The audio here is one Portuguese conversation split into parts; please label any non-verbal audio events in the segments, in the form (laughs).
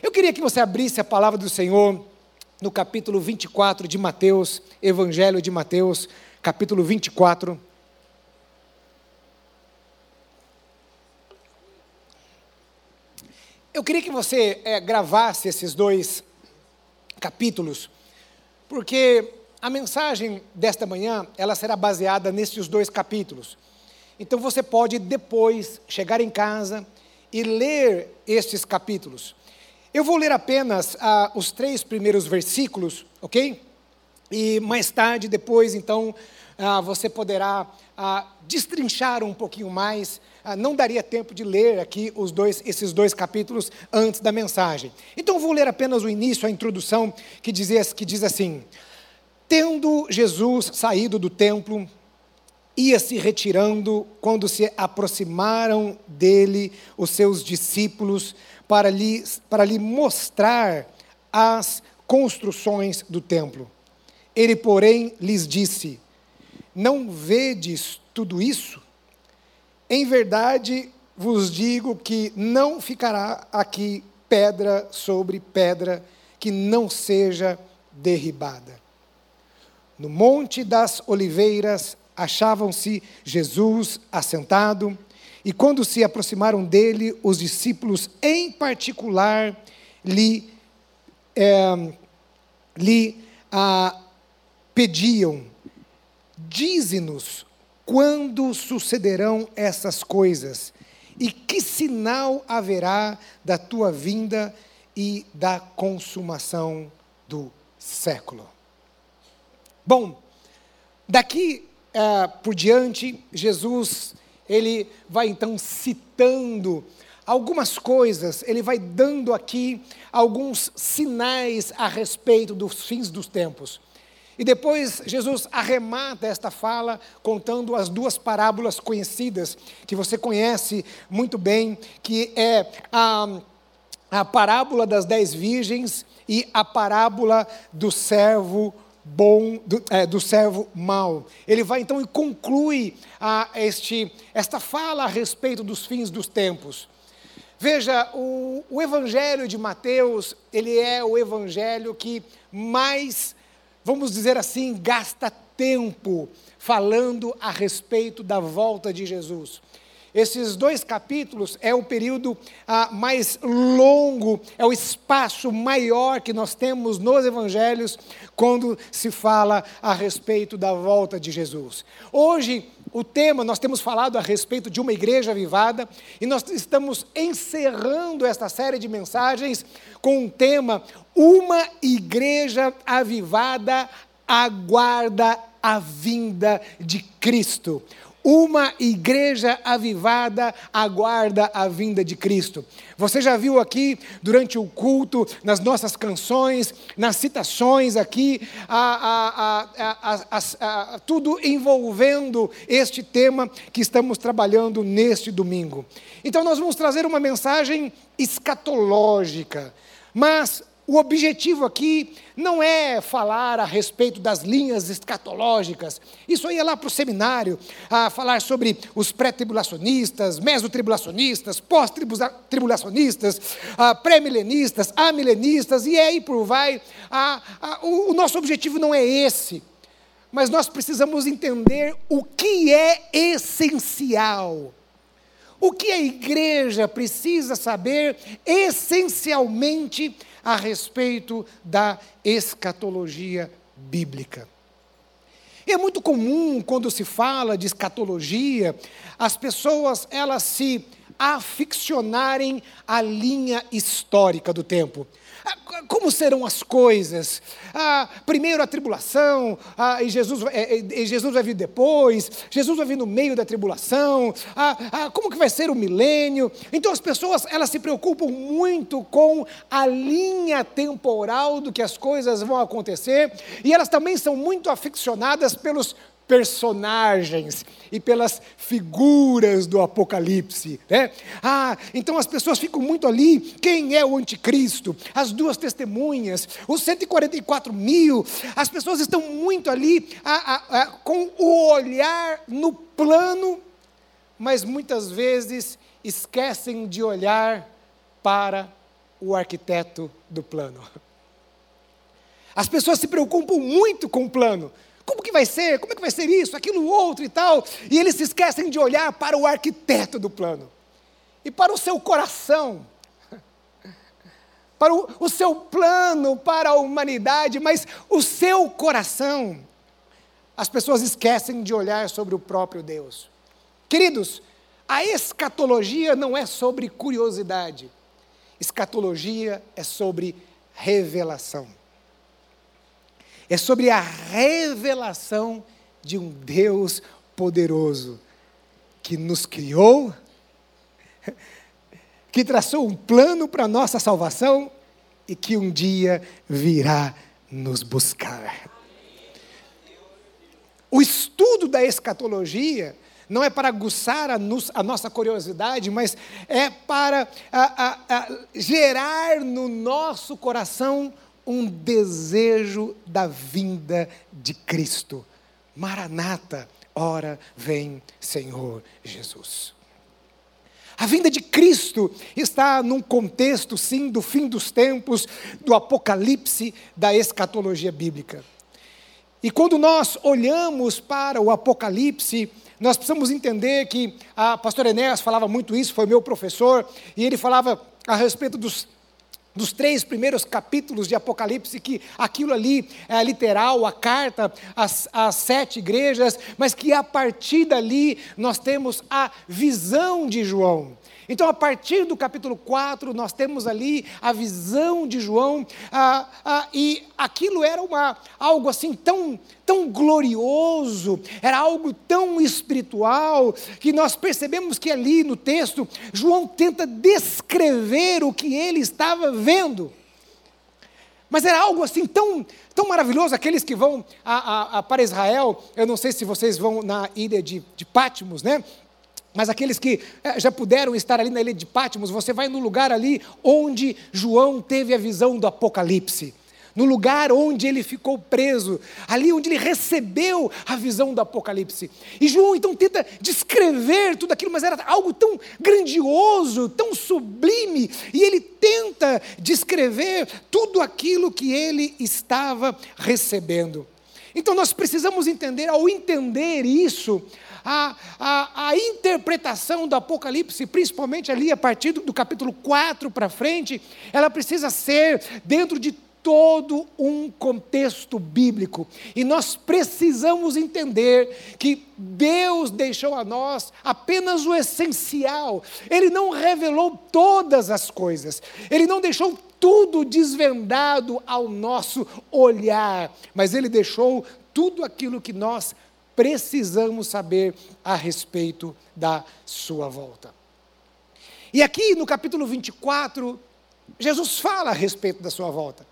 Eu queria que você abrisse a palavra do Senhor no capítulo 24 de Mateus, Evangelho de Mateus, capítulo 24. Eu queria que você é, gravasse esses dois capítulos, porque a mensagem desta manhã, ela será baseada nesses dois capítulos. Então você pode depois chegar em casa e ler estes capítulos. Eu vou ler apenas ah, os três primeiros versículos, ok? E mais tarde, depois, então, ah, você poderá ah, destrinchar um pouquinho mais. Ah, não daria tempo de ler aqui os dois, esses dois capítulos antes da mensagem. Então, vou ler apenas o início, a introdução, que, dizia, que diz assim: Tendo Jesus saído do templo, ia se retirando quando se aproximaram dele os seus discípulos para lhe, para lhe mostrar as construções do templo. Ele, porém, lhes disse: Não vedes tudo isso? Em verdade vos digo que não ficará aqui pedra sobre pedra que não seja derribada. No Monte das Oliveiras achavam-se Jesus assentado e quando se aproximaram dele, os discípulos, em particular, lhe, é, lhe ah, pediam: Dize-nos quando sucederão essas coisas e que sinal haverá da tua vinda e da consumação do século. Bom, daqui uh, por diante, Jesus ele vai então citando algumas coisas, ele vai dando aqui alguns sinais a respeito dos fins dos tempos. E depois Jesus arremata esta fala contando as duas parábolas conhecidas, que você conhece muito bem, que é a, a parábola das dez virgens e a parábola do servo bom do, é, do servo mau. Ele vai então e conclui a, este, esta fala a respeito dos fins dos tempos. Veja, o, o Evangelho de Mateus, ele é o Evangelho que mais, vamos dizer assim, gasta tempo falando a respeito da volta de Jesus. Esses dois capítulos é o período ah, mais longo, é o espaço maior que nós temos nos evangelhos quando se fala a respeito da volta de Jesus. Hoje, o tema, nós temos falado a respeito de uma igreja avivada e nós estamos encerrando esta série de mensagens com um tema: Uma igreja avivada aguarda a vinda de Cristo. Uma igreja avivada aguarda a vinda de Cristo. Você já viu aqui durante o culto, nas nossas canções, nas citações aqui, a, a, a, tudo envolvendo este tema que estamos trabalhando neste domingo. Então, nós vamos trazer uma mensagem escatológica, mas o objetivo aqui não é falar a respeito das linhas escatológicas. Isso aí é lá para o seminário, a falar sobre os pré-tribulacionistas, mesotribulacionistas, pós-tribulacionistas, pré-milenistas, amilenistas, e aí por vai. A, a, o, o nosso objetivo não é esse. Mas nós precisamos entender o que é essencial. O que a igreja precisa saber essencialmente a respeito da escatologia bíblica. É muito comum quando se fala de escatologia, as pessoas elas se aficionarem à linha histórica do tempo. Ah, como serão as coisas? Ah, primeiro a tribulação, ah, e, Jesus, é, Jesus vai vir depois, Jesus vai vir no meio da tribulação, ah, ah, como que vai ser o milênio? Então as pessoas elas se preocupam muito com a linha temporal do que as coisas vão acontecer, e elas também são muito aficionadas pelos personagens e pelas figuras do Apocalipse. Né? Ah, então as pessoas ficam muito ali. Quem é o anticristo? As duas testemunhas, os 144 mil. As pessoas estão muito ali com o olhar no plano, mas muitas vezes esquecem de olhar para o arquiteto do plano. As pessoas se preocupam muito com o plano. Como que vai ser? Como é que vai ser isso, aquilo, outro e tal? E eles se esquecem de olhar para o arquiteto do plano. E para o seu coração. (laughs) Para o, o seu plano para a humanidade, mas o seu coração. As pessoas esquecem de olhar sobre o próprio Deus. Queridos, a escatologia não é sobre curiosidade. Escatologia é sobre revelação. É sobre a revelação de um Deus poderoso que nos criou, (laughs) que traçou um plano para nossa salvação e que um dia virá nos buscar. O estudo da escatologia não é para aguçar a, nos, a nossa curiosidade, mas é para a, a gerar no nosso coração um desejo da vinda de Cristo. Maranata, ora vem Senhor Jesus. A vinda de Cristo está num contexto, sim, do fim dos tempos, do apocalipse, da escatologia bíblica. E quando nós olhamos para o Apocalipse, nós precisamos entender que a pastora Enéas falava muito isso, foi meu professor, e ele falava a respeito dos, dos três primeiros capítulos de Apocalipse, que aquilo ali é literal, a carta às, sete igrejas, mas que a partir dali nós temos a visão de João. Então, a partir do capítulo 4, nós temos ali a visão de João, ah, ah, e aquilo era uma, algo assim tão, tão glorioso, era algo tão espiritual, que nós percebemos que ali no texto, João tenta descrever o que ele estava vendo. Mas era algo assim tão, tão maravilhoso, aqueles que vão a, a, a, para Israel, eu não sei se vocês vão na ilha de, de Pátimos, né? Mas aqueles que eh, já puderam estar ali na ilha de Pátimos, você vai no lugar ali onde João teve a visão do Apocalipse. No lugar onde ele ficou preso, ali onde ele recebeu a visão do Apocalipse. E João então tenta descrever tudo aquilo, mas era algo tão grandioso, tão sublime, e ele tenta descrever tudo aquilo que ele estava recebendo. Então nós precisamos entender, ao entender isso, a, a, a interpretação do Apocalipse, principalmente ali a partir do, do capítulo 4 para frente, ela precisa ser dentro de todo um contexto bíblico. E nós precisamos entender que Deus deixou a nós apenas o essencial. Ele não revelou todas as coisas. Ele não deixou tudo desvendado ao nosso olhar, mas ele deixou tudo aquilo que nós precisamos saber a respeito da sua volta. E aqui no capítulo 24, Jesus fala a respeito da sua volta.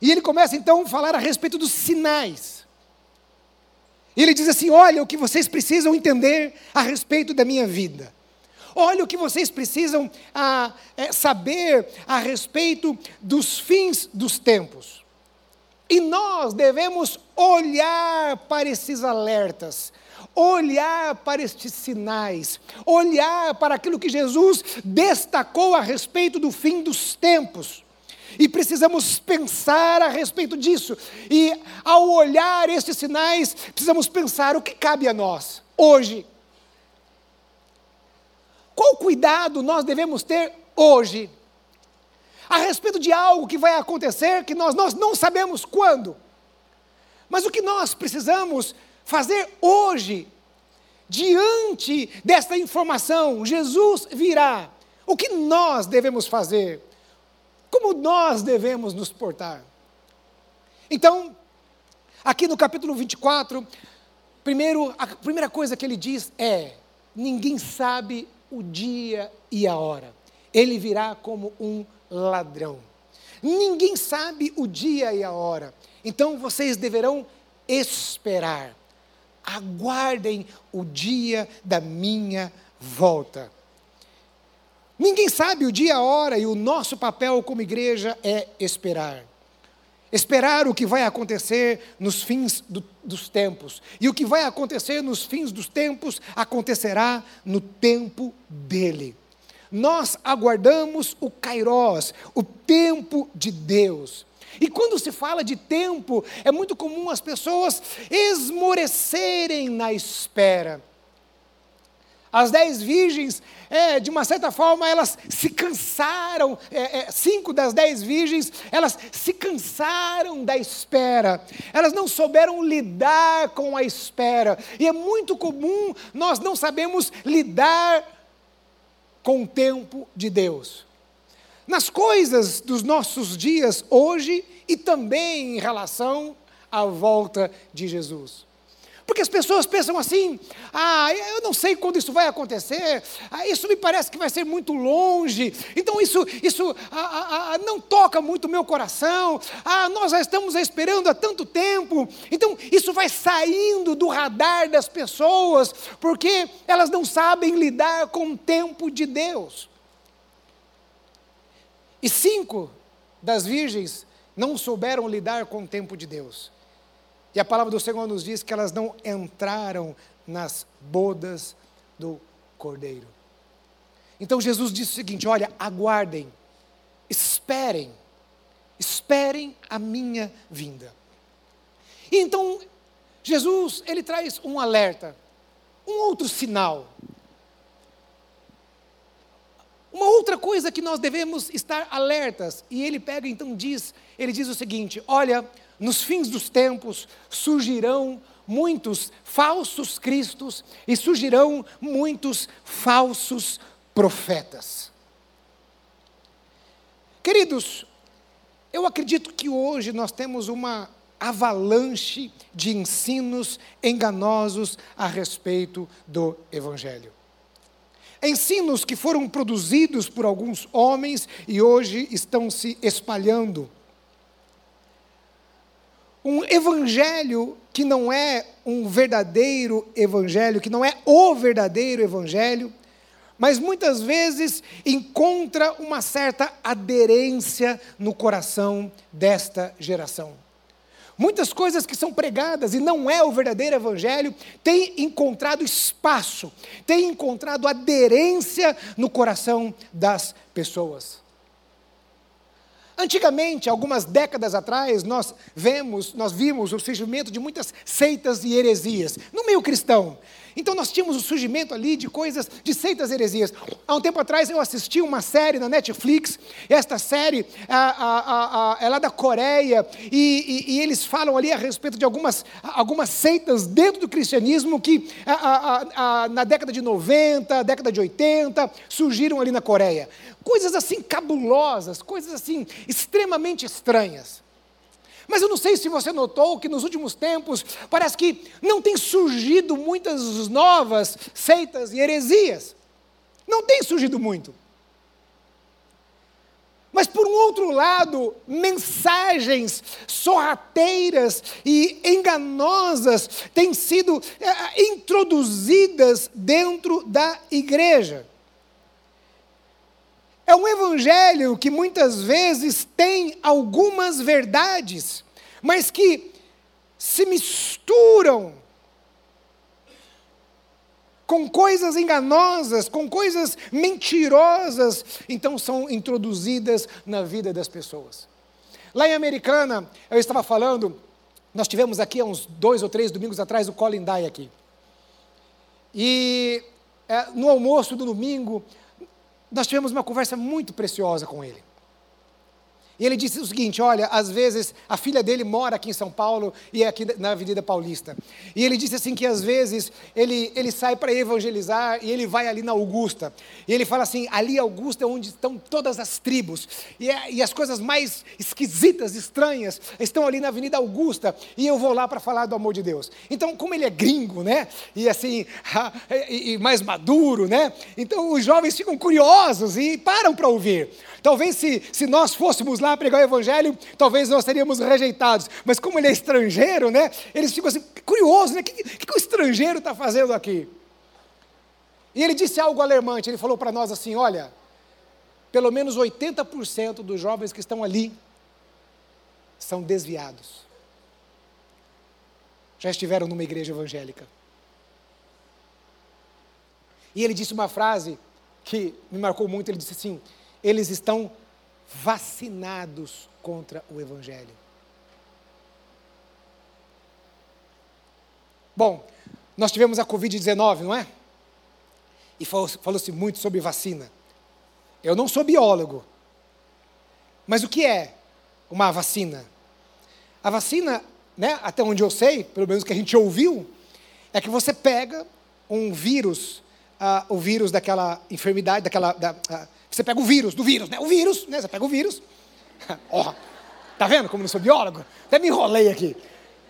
E ele começa então a falar a respeito dos sinais. Ele diz assim: Olha o que vocês precisam entender a respeito da minha vida. Olha o que vocês precisam ah, é, saber a respeito dos fins dos tempos. E nós devemos olhar para esses alertas, olhar para estes sinais, olhar para aquilo que Jesus destacou a respeito do fim dos tempos. E precisamos pensar a respeito disso. E ao olhar estes sinais, precisamos pensar o que cabe a nós hoje. Qual cuidado nós devemos ter hoje a respeito de algo que vai acontecer que nós, nós não sabemos quando. Mas o que nós precisamos fazer hoje, diante desta informação, Jesus virá. O que nós devemos fazer? Como nós devemos nos portar? Então, aqui no capítulo 24, primeiro, a primeira coisa que ele diz é: ninguém sabe o dia e a hora. Ele virá como um ladrão. Ninguém sabe o dia e a hora. Então vocês deverão esperar. Aguardem o dia da minha volta. Ninguém sabe o dia, a hora, e o nosso papel como igreja é esperar. Esperar o que vai acontecer nos fins do, dos tempos. E o que vai acontecer nos fins dos tempos acontecerá no tempo dele. nós aguardamos o Kairós, o tempo de Deus. E quando se fala de tempo, é muito comum as pessoas esmorecerem na espera. As dez virgens, é, de uma certa forma, elas se cansaram, é, é, cinco das dez virgens, elas se cansaram da espera, elas não souberam lidar com a espera, e é muito comum nós não sabemos lidar com o tempo de Deus. Nas coisas dos nossos dias hoje e também em relação à volta de Jesus. Porque as pessoas pensam assim: ah, eu não sei quando isso vai acontecer, ah, isso me parece que vai ser muito longe, então isso, isso ah, ah, ah não toca muito o meu coração, ah, nós já estamos esperando há tanto tempo, então isso vai saindo do radar das pessoas, porque elas não sabem lidar com o tempo de Deus. E cinco das virgens não souberam lidar com o tempo de Deus. E a palavra do Senhor nos diz que elas não entraram nas bodas do Cordeiro. Então Jesus disse o seguinte: olha, aguardem, esperem, esperem a minha vinda. E então, Jesus, ele traz um alerta, um outro sinal. Uma outra coisa que nós devemos estar alertas, e ele pega então diz, ele diz o seguinte: olha, nos fins dos tempos surgirão muitos falsos cristos e surgirão muitos falsos profetas. Queridos, eu acredito que hoje nós temos uma avalanche de ensinos enganosos a respeito do Evangelho. Ensinos que foram produzidos por alguns homens e hoje estão se espalhando um evangelho que não é um verdadeiro evangelho, que não é o verdadeiro evangelho, mas muitas vezes encontra uma certa aderência no coração desta geração. Muitas coisas que são pregadas e não é o verdadeiro evangelho têm encontrado espaço, têm encontrado aderência no coração das pessoas. Antigamente, algumas décadas atrás, nós vemos, nós vimos o surgimento de muitas seitas e heresias no meio cristão. Então nós tínhamos o surgimento ali de coisas, de seitas heresias. Há um tempo atrás eu assisti uma série na Netflix, esta série a, a, a, é lá da Coreia, e, e, e, eles falam ali a respeito de algumas, algumas seitas dentro do cristianismo que na década de 90, década de 80, surgiram ali na Coreia. Coisas assim cabulosas, coisas assim extremamente estranhas. Mas eu não sei se você notou que nos últimos tempos parece que não tem surgido muitas novas seitas e heresias. Não tem surgido muito. Mas, por um outro lado, mensagens sorrateiras e enganosas têm sido é, introduzidas dentro da igreja. É um evangelho que muitas vezes tem algumas verdades, mas que se misturam com coisas enganosas, com coisas mentirosas, então são introduzidas na vida das pessoas. Lá em Americana, eu estava falando, nós tivemos aqui há uns dois ou três domingos atrás o Colin Dye aqui. E é, no almoço do domingo, nós tivemos uma conversa muito preciosa com ele. E ele disse o seguinte: olha, às vezes a filha dele mora aqui em São Paulo e é aqui na Avenida Paulista. E ele disse assim que às vezes ele, ele sai para evangelizar e ele vai ali na Augusta. E ele fala assim: ali Augusta é onde estão todas as tribos. E, é, e as coisas mais esquisitas, estranhas, estão ali na Avenida Augusta. E eu vou lá para falar do amor de Deus. Então, como ele é gringo, né? E assim, (laughs) e, e mais maduro, né? Então os jovens ficam curiosos e param para ouvir. Talvez se, se nós fôssemos lá pregar o evangelho, talvez nós seríamos rejeitados. Mas como ele é estrangeiro, né? Eles ficam assim, curiosos, né? O que, que, que o estrangeiro está fazendo aqui? E ele disse algo alarmante, ele falou para nós assim: olha, pelo menos 80% dos jovens que estão ali são desviados. Já estiveram numa igreja evangélica. E ele disse uma frase que me marcou muito, ele disse assim: eles estão vacinados contra o Evangelho. Bom, nós tivemos a Covid-19, não é? E falou-se muito sobre vacina. Eu não sou biólogo, mas o que é uma vacina? A vacina, né, até onde eu sei, pelo menos que a gente ouviu, é que você pega um vírus, uh, o vírus daquela enfermidade, daquela. Da, uh, você pega o vírus, do vírus, né? O vírus, né? Você pega o vírus. (laughs) Ó, oh, tá vendo como não sou biólogo? Até me enrolei aqui.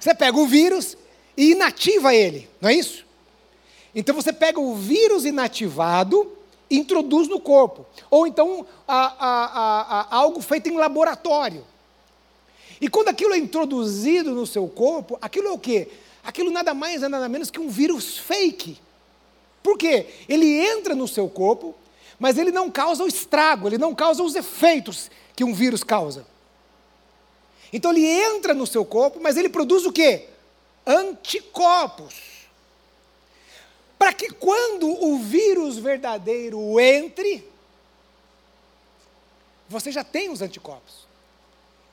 Você pega o vírus e inativa ele, não é isso? Então você pega o vírus inativado e introduz no corpo. Ou então a, a, a, algo feito em laboratório. E quando aquilo é introduzido no seu corpo, aquilo é o quê? Aquilo nada mais é nada menos que um vírus fake. Por quê? Ele entra no seu corpo, mas ele não causa o estrago, ele não causa os efeitos que um vírus causa. Então ele entra no seu corpo, mas ele produz o quê? Anticorpos. Para que quando o vírus verdadeiro entre, você já tem os anticorpos.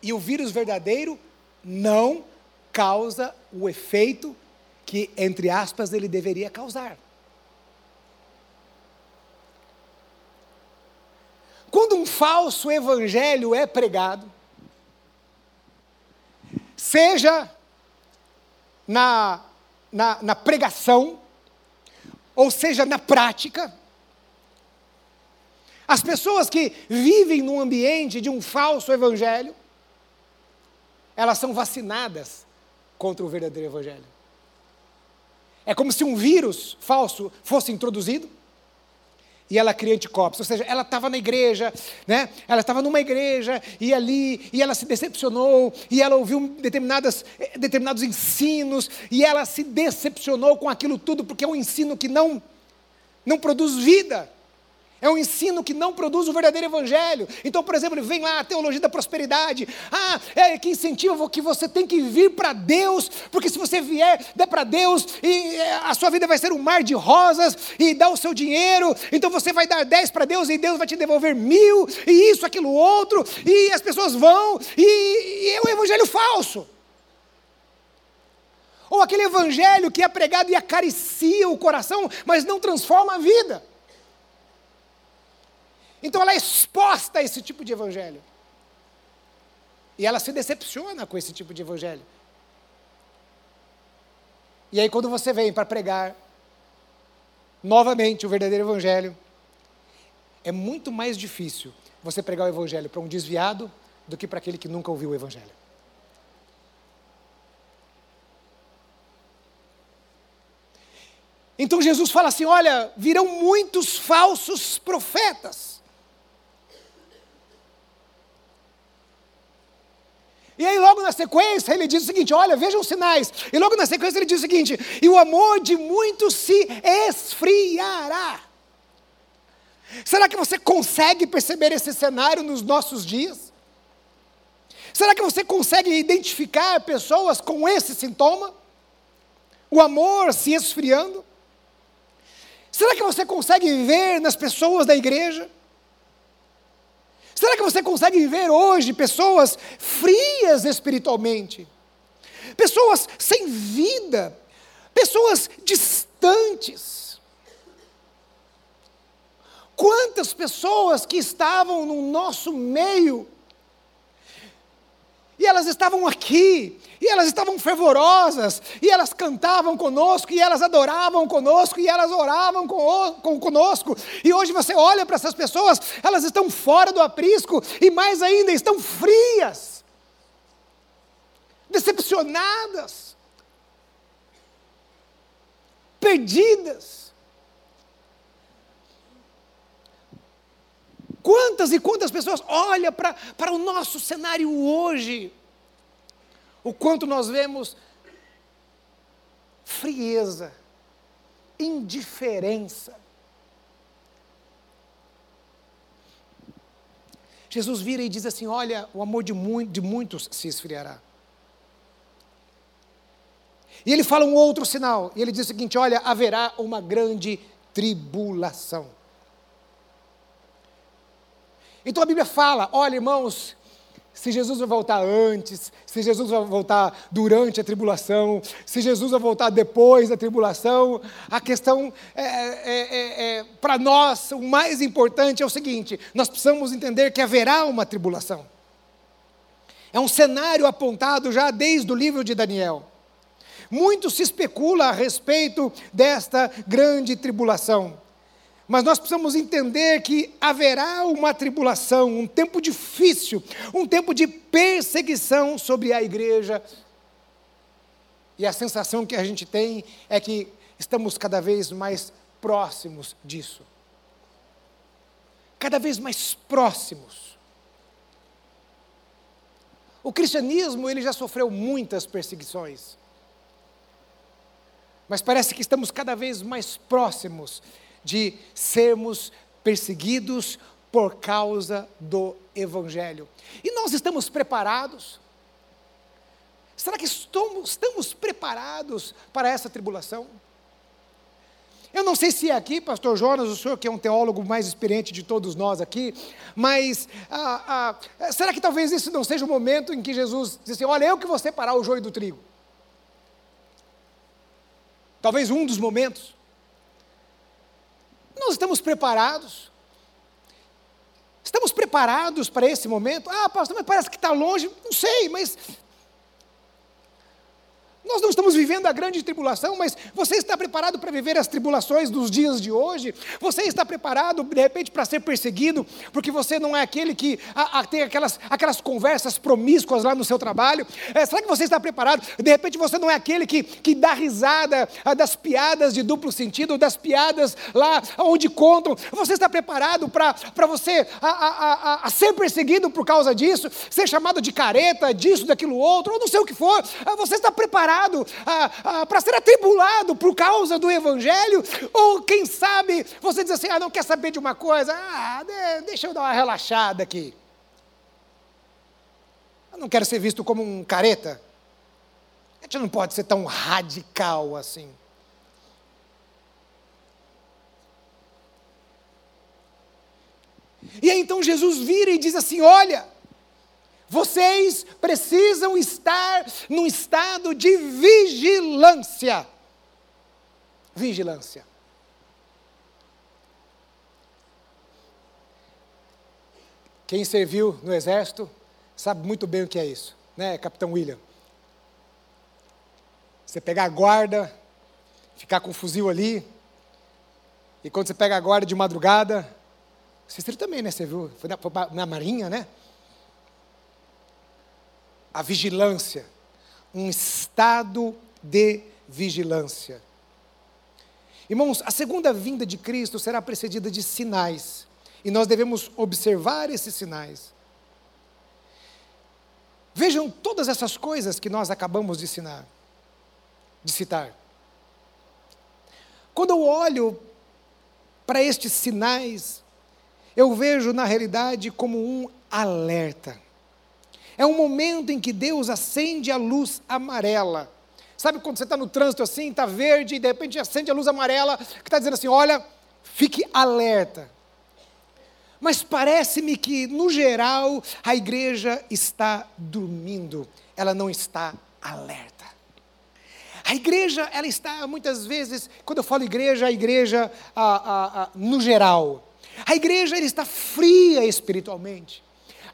E o vírus verdadeiro não causa o efeito que, entre aspas, ele deveria causar. Quando um falso evangelho é pregado, seja na, na, na pregação, ou seja, na prática, as pessoas que vivem num ambiente de um falso evangelho, elas são vacinadas contra o verdadeiro evangelho. É como se um vírus falso fosse introduzido e ela cria anticorpos. Ou seja, ela estava na igreja, né? ela estava numa igreja, e ali, e ela se decepcionou, e ela ouviu determinadas, eh, determinados ensinos, e ela se decepcionou com aquilo tudo, porque é um ensino que não, não produz vida. É um ensino que não produz o verdadeiro evangelho. Então, por exemplo, vem lá a teologia da prosperidade. Ah, é que incentiva que você tem que vir para Deus, porque se você vier, der para Deus, e é, a sua vida vai ser um mar de rosas, e dá o seu dinheiro, então você vai dar dez para Deus, e Deus vai te devolver mil, e isso, aquilo, outro, e as pessoas vão, e, e é um evangelho falso. Ou aquele evangelho que é pregado e acaricia o coração, mas não transforma a vida. Então ela é exposta a esse tipo de evangelho. E ela se decepciona com esse tipo de evangelho. E aí, quando você vem para pregar novamente o verdadeiro evangelho, é muito mais difícil você pregar o evangelho para um desviado do que para aquele que nunca ouviu o evangelho. Então Jesus fala assim: olha, virão muitos falsos profetas. E aí, logo na sequência, ele diz o seguinte: olha, vejam os sinais. E logo na sequência, ele diz o seguinte: e o amor de muitos se esfriará. Será que você consegue perceber esse cenário nos nossos dias? Será que você consegue identificar pessoas com esse sintoma? O amor se esfriando? Será que você consegue ver nas pessoas da igreja Será que você consegue ver hoje pessoas frias espiritualmente? Pessoas sem vida, pessoas distantes. Quantas pessoas que estavam no nosso meio e elas estavam aqui, e elas estavam fervorosas, e elas cantavam conosco, e elas adoravam conosco, e elas oravam conosco. E hoje você olha para essas pessoas, elas estão fora do aprisco, e mais ainda, estão frias, decepcionadas, perdidas. Quantas e quantas pessoas olham para o nosso cenário hoje? O quanto nós vemos frieza, indiferença. Jesus vira e diz assim: Olha, o amor de, mu de muitos se esfriará. E ele fala um outro sinal, e ele diz o seguinte: Olha, haverá uma grande tribulação. Então a Bíblia fala: olha, irmãos, se Jesus vai voltar antes, se Jesus vai voltar durante a tribulação, se Jesus vai voltar depois da tribulação, a questão é, é, é, é para nós, o mais importante é o seguinte: nós precisamos entender que haverá uma tribulação. É um cenário apontado já desde o livro de Daniel. Muito se especula a respeito desta grande tribulação. Mas nós precisamos entender que haverá uma tribulação, um tempo difícil, um tempo de perseguição sobre a igreja. E a sensação que a gente tem é que estamos cada vez mais próximos disso. Cada vez mais próximos. O cristianismo, ele já sofreu muitas perseguições. Mas parece que estamos cada vez mais próximos de sermos perseguidos por causa do Evangelho. E nós estamos preparados? Será que estamos, estamos preparados para essa tribulação? Eu não sei se é aqui, pastor Jonas, o senhor que é um teólogo mais experiente de todos nós aqui, mas ah, ah, será que talvez isso não seja o momento em que Jesus disse assim, olha, eu que vou separar o joio do trigo? Talvez um dos momentos. Nós estamos preparados? Estamos preparados para esse momento? Ah, pastor, mas parece que está longe. Não sei, mas nós não estamos vivendo a grande tribulação, mas você está preparado para viver as tribulações dos dias de hoje? Você está preparado, de repente, para ser perseguido, porque você não é aquele que a, a, tem aquelas, aquelas conversas promíscuas lá no seu trabalho? É, será que você está preparado? De repente, você não é aquele que, que dá risada a, das piadas de duplo sentido, das piadas lá onde contam? Você está preparado para você a, ser perseguido por causa disso? Ser chamado de careta, disso, daquilo outro, ou não sei o que for? Ah, você está preparado? Para ser atribulado por causa do Evangelho? Ou quem sabe você diz assim: ah, não quer saber de uma coisa? Ah, deixa eu dar uma relaxada aqui. Eu não quero ser visto como um careta. A gente não pode ser tão radical assim. E aí então Jesus vira e diz assim: Olha, vocês precisam estar num estado de vigilância. Vigilância. Quem serviu no exército sabe muito bem o que é isso, né, Capitão William? Você pegar a guarda, ficar com o fuzil ali, e quando você pega a guarda de madrugada, Cícero também, né? Você viu? Foi na, foi na Marinha, né? A vigilância, um estado de vigilância. Irmãos, a segunda vinda de Cristo será precedida de sinais, e nós devemos observar esses sinais. Vejam todas essas coisas que nós acabamos de de citar. Quando eu olho para estes sinais, eu vejo na realidade como um alerta. É um momento em que Deus acende a luz amarela. Sabe quando você está no trânsito assim, está verde, e de repente acende a luz amarela, que está dizendo assim: olha, fique alerta. Mas parece-me que, no geral, a igreja está dormindo, ela não está alerta. A igreja, ela está muitas vezes, quando eu falo igreja, a igreja no geral, a igreja ela está fria espiritualmente.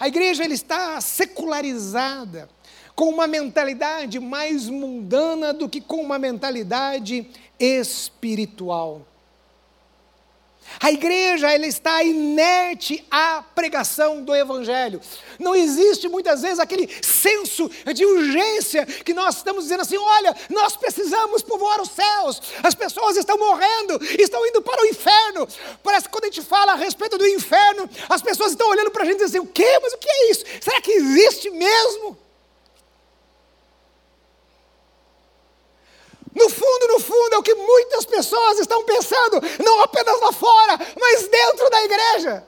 A igreja ele está secularizada, com uma mentalidade mais mundana do que com uma mentalidade espiritual. A igreja ela está inerte à pregação do evangelho. Não existe muitas vezes aquele senso de urgência que nós estamos dizendo assim: olha, nós precisamos povoar os céus. As pessoas estão morrendo, estão indo para o inferno. Parece que quando a gente fala a respeito do inferno, as pessoas estão olhando para a gente e dizem: o quê? Mas o que é isso? Será que existe mesmo? No fundo, no fundo, é o que muitas pessoas estão pensando, não apenas lá fora, mas dentro da igreja.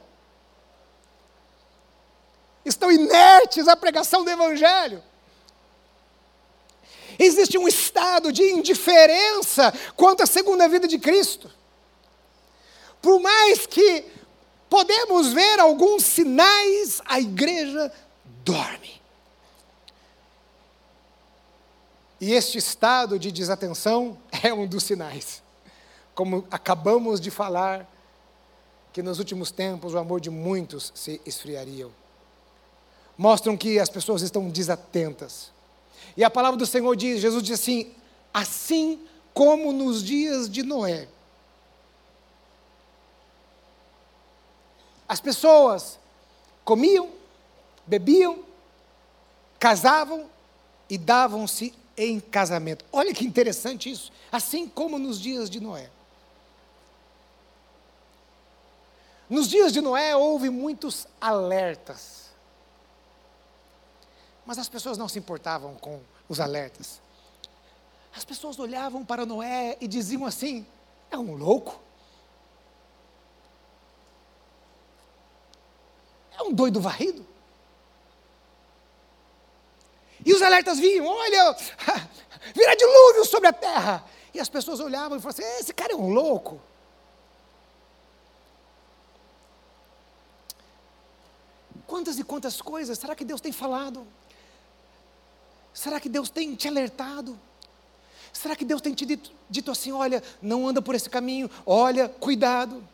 Estão inertes à pregação do Evangelho. Existe um estado de indiferença quanto à segunda vida de Cristo. Por mais que podemos ver alguns sinais, a igreja dorme. E este estado de desatenção é um dos sinais. Como acabamos de falar, que nos últimos tempos o amor de muitos se esfriaria. Mostram que as pessoas estão desatentas. E a palavra do Senhor diz, Jesus diz assim: assim como nos dias de Noé. As pessoas comiam, bebiam, casavam e davam-se em casamento. Olha que interessante isso. Assim como nos dias de Noé. Nos dias de Noé houve muitos alertas. Mas as pessoas não se importavam com os alertas. As pessoas olhavam para Noé e diziam assim: é um louco. É um doido varrido. E os alertas vinham, olha, (laughs) vira dilúvio sobre a terra. E as pessoas olhavam e falavam assim: esse cara é um louco. Quantas e quantas coisas será que Deus tem falado? Será que Deus tem te alertado? Será que Deus tem te dito, dito assim: olha, não anda por esse caminho, olha, cuidado?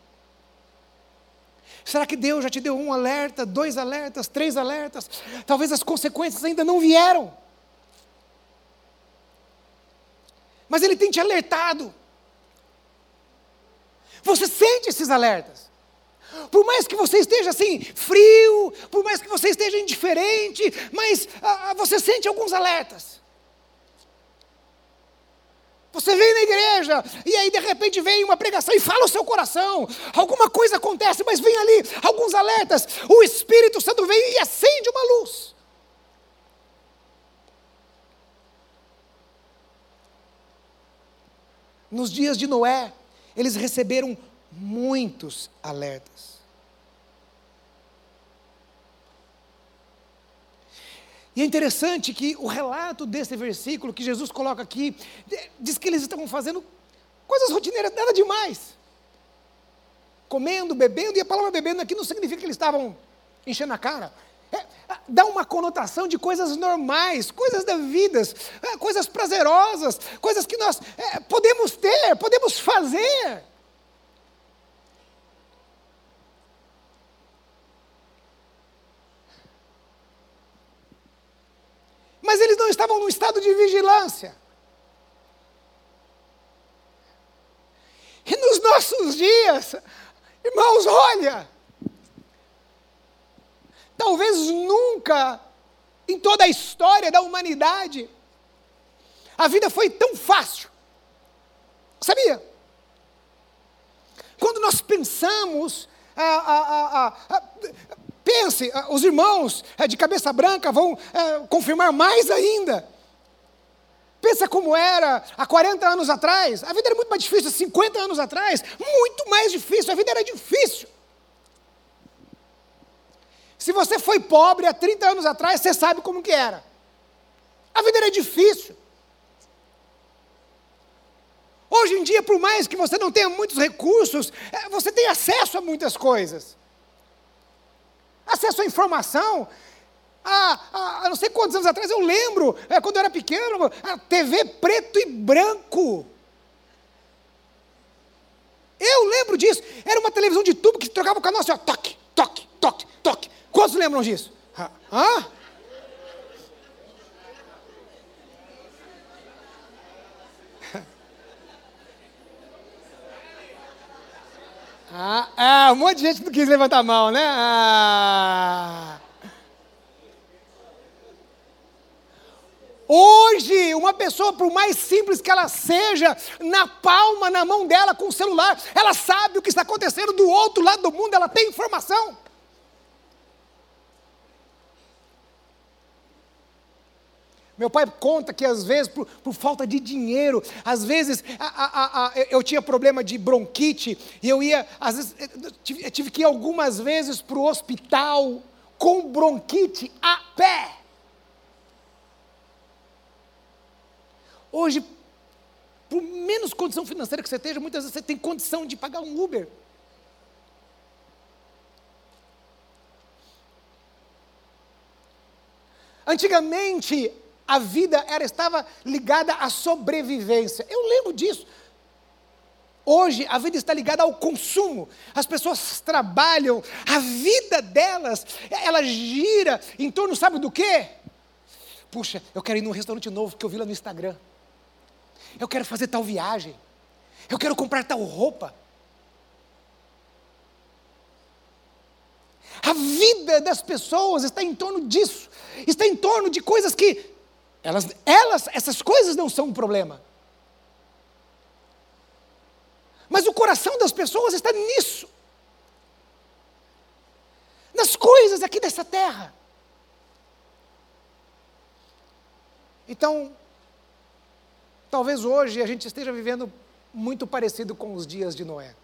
Será que Deus já te deu um alerta, dois alertas, três alertas? Talvez as consequências ainda não vieram. Mas Ele tem te alertado. Você sente esses alertas. Por mais que você esteja assim, frio, por mais que você esteja indiferente, mas ah, ah você sente alguns alertas. Você vem na igreja e aí de repente vem uma pregação e fala o seu coração. Alguma coisa acontece, mas vem ali alguns alertas. O Espírito Santo vem e acende uma luz. Nos dias de Noé, eles receberam muitos alertas. E é interessante que o relato desse versículo que Jesus coloca aqui, diz que eles estavam fazendo coisas rotineiras, nada demais. Comendo, bebendo, e a palavra bebendo aqui não significa que eles estavam enchendo a cara. É, dá uma conotação de coisas normais, coisas da vida, é, coisas prazerosas, coisas que nós é, podemos ter, podemos fazer. Mas eles não estavam no estado de vigilância. E nos nossos dias, irmãos, olha, talvez nunca em toda a história da humanidade a vida foi tão fácil. Sabia? Quando nós pensamos, a, Pense, ah, os irmãos eh, de cabeça branca vão é, confirmar mais ainda. Pensa como era há 40 anos atrás. A vida era muito mais difícil, há 50 anos atrás. Muito mais difícil, a vida era difícil. Se você foi pobre há 30 anos atrás, você sabe como que era. A vida era difícil. Hoje em dia, por mais que você não tenha muitos recursos, eh, você tem acesso a muitas coisas acesso à informação. Há, há, não sei quantos anos atrás, eu lembro, é, quando eu era pequeno, a TV preto e branco. Eu lembro disso. Era uma televisão de tubo que trocava o canal assim, ó, toque, toque, toque, toque. Quantos lembram disso? Hã? Ah, ah, um monte de gente não quis levantar a mão, né? Ah. Hoje, uma pessoa, por mais simples que ela seja, na palma, na mão dela, com o celular, ela sabe o que está acontecendo do outro lado do mundo, ela tem informação. Meu pai conta que às vezes, por, por falta de dinheiro, às vezes a, a, a, eu tinha problema de bronquite, e eu ia, às vezes, tive, tive que ir algumas vezes para o hospital com bronquite a pé. Hoje, por menos condição financeira que você esteja, muitas vezes você tem condição de pagar um Uber. Antigamente, a vida era, estava ligada à sobrevivência. Eu lembro disso. Hoje a vida está ligada ao consumo. As pessoas trabalham, a vida delas, ela gira em torno, sabe do quê? Puxa, eu quero ir num restaurante novo que eu vi lá no Instagram. Eu quero fazer tal viagem. Eu quero comprar tal roupa. A vida das pessoas está em torno disso. Está em torno de coisas que elas, elas, essas coisas não são um problema. Mas o coração das pessoas está nisso. Nas coisas aqui dessa terra. Então, talvez hoje a gente esteja vivendo muito parecido com os dias de Noé.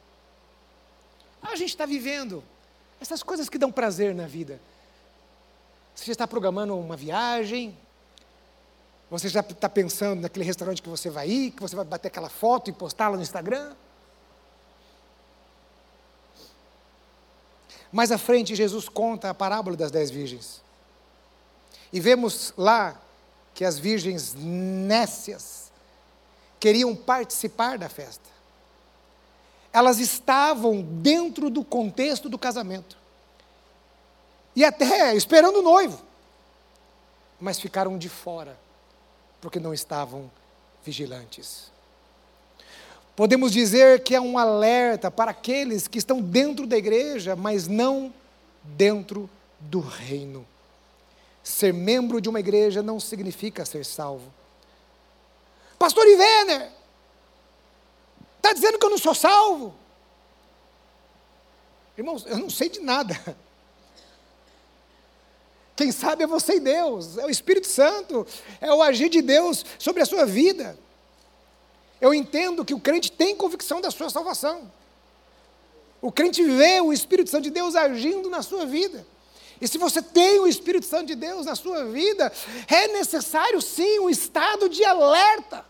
A gente está vivendo essas coisas que dão prazer na vida. Você está programando uma viagem, você já está pensando naquele restaurante que você vai ir, que você vai bater aquela foto e postá-la no Instagram. Mais à frente, Jesus conta a parábola das dez virgens. E vemos lá que as virgens nécias queriam participar da festa. Elas estavam dentro do contexto do casamento. E até esperando o noivo. Mas ficaram de fora, porque não estavam vigilantes. Podemos dizer que é um alerta para aqueles que estão dentro da igreja, mas não dentro do reino. Ser membro de uma igreja não significa ser salvo. Pastor Ivener, está dizendo que eu não sou salvo? Irmãos, eu não sei de nada. Quem sabe é você e Deus, é o Espírito Santo, é o agir de Deus sobre a sua vida. Eu entendo que o crente tem convicção da sua salvação. O crente vê o Espírito Santo de Deus agindo na sua vida. E se você tem o Espírito Santo de Deus na sua vida, é necessário sim um estado de alerta.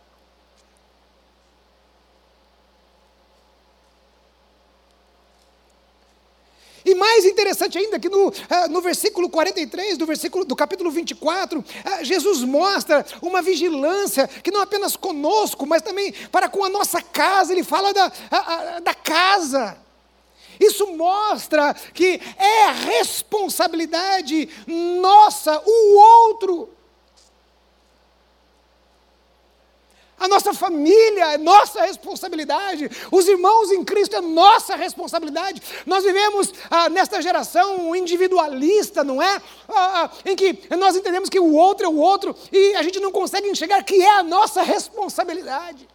E mais interessante ainda que no, ah, no versículo 43 do versículo do capítulo 24, ah, Jesus mostra uma vigilância que não apenas conosco, mas também para com a nossa casa. Ele fala da, da casa. Isso mostra que é responsabilidade nossa o outro. A nossa família é nossa responsabilidade. Os irmãos em Cristo é nossa responsabilidade. Nós vivemos ah, nesta geração individualista, não é? Ah, ah, em que nós entendemos que o outro é o outro e a gente não consegue enxergar que é a nossa responsabilidade.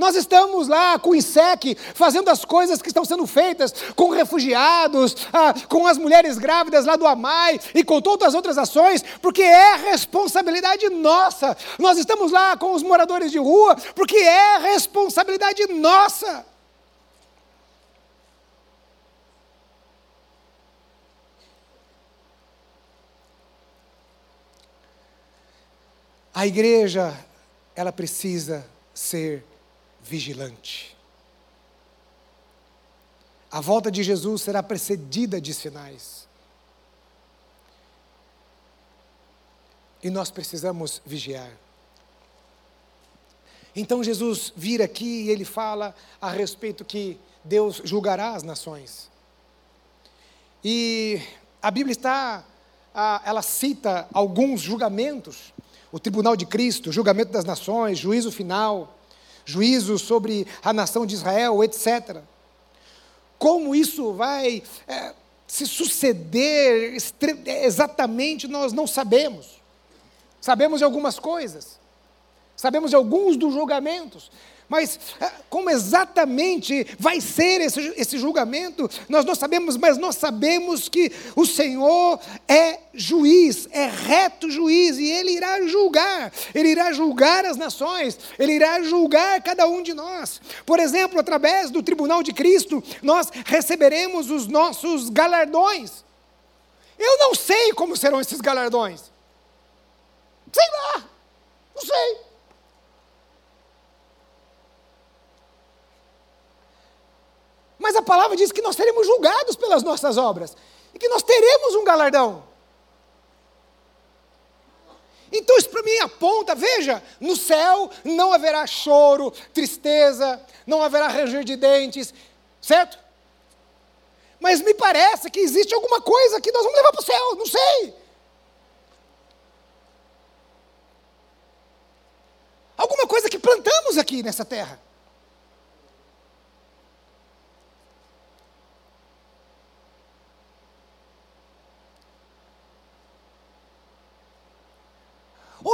Nós estamos lá com o INSEC, fazendo as coisas que estão sendo feitas com refugiados, ah, com as mulheres grávidas lá do AMAI e com todas as outras ações, porque é responsabilidade nossa. Nós estamos lá com os moradores de rua, porque é responsabilidade nossa. A igreja, ela precisa ser vigilante. A volta de Jesus será precedida de sinais. E nós precisamos vigiar. Então Jesus vira aqui e ele fala a respeito que Deus julgará as nações. E a Bíblia está, ela cita alguns julgamentos: o tribunal de Cristo, julgamento das nações, juízo final juízo sobre a nação de Israel, etc. Como isso vai é, se suceder exatamente, nós não sabemos. Sabemos de algumas coisas, sabemos de alguns dos julgamentos, mas ah, como exatamente vai ser esse, esse julgamento, nós não sabemos, mas nós sabemos que o Senhor é juiz, é reto juiz, e Ele irá julgar, Ele irá julgar as nações, Ele irá julgar cada um de nós. Por exemplo, através do tribunal de Cristo, nós receberemos os nossos galardões. Eu não sei como serão esses galardões. Sei lá, não sei. Mas a palavra diz que nós seremos julgados pelas nossas obras e que nós teremos um galardão. Então isso para mim aponta, veja, no céu não haverá choro, tristeza, não haverá ranger de dentes, certo? Mas me parece que existe alguma coisa que nós vamos levar para o céu, não sei. Alguma coisa que plantamos aqui nessa terra.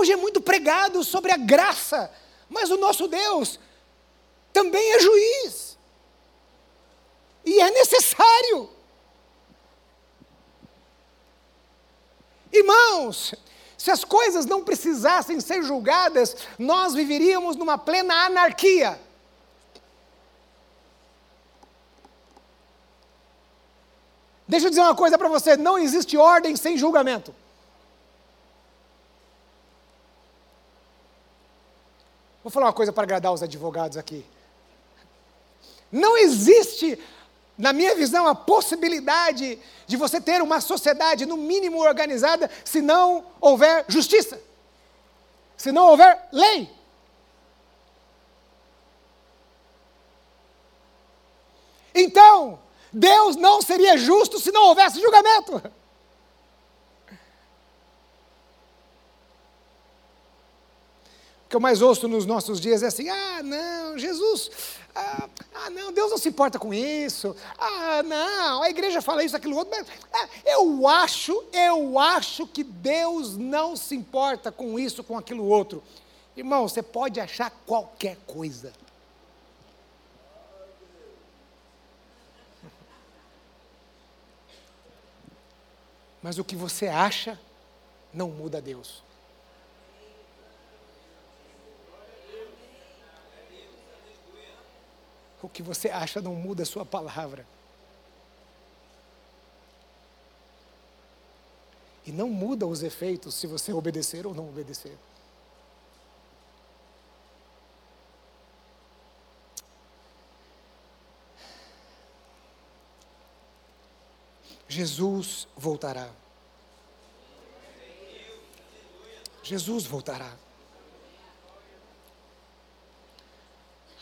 Hoje é muito pregado sobre a graça, mas o nosso Deus também é juiz. E é necessário. Irmãos, se as coisas não precisassem ser julgadas, nós viveríamos numa plena anarquia. Deixa eu dizer uma coisa para você: não existe ordem sem julgamento. Vou falar uma coisa para agradar os advogados aqui. Não existe, na minha visão, a possibilidade de você ter uma sociedade, no mínimo, organizada, se não houver justiça, se não houver lei. Então, Deus não seria justo se não houvesse julgamento. Que eu mais ouço nos nossos dias é assim: ah, não, Jesus, ah, ah, não, Deus não se importa com isso, ah, não, a igreja fala isso, aquilo outro, mas ah, eu acho, eu acho que Deus não se importa com isso, com aquilo outro. Irmão, você pode achar qualquer coisa. Mas o que você acha não muda Deus. O que você acha não muda a sua palavra. E não muda os efeitos se você obedecer ou não obedecer. Jesus voltará. Jesus voltará.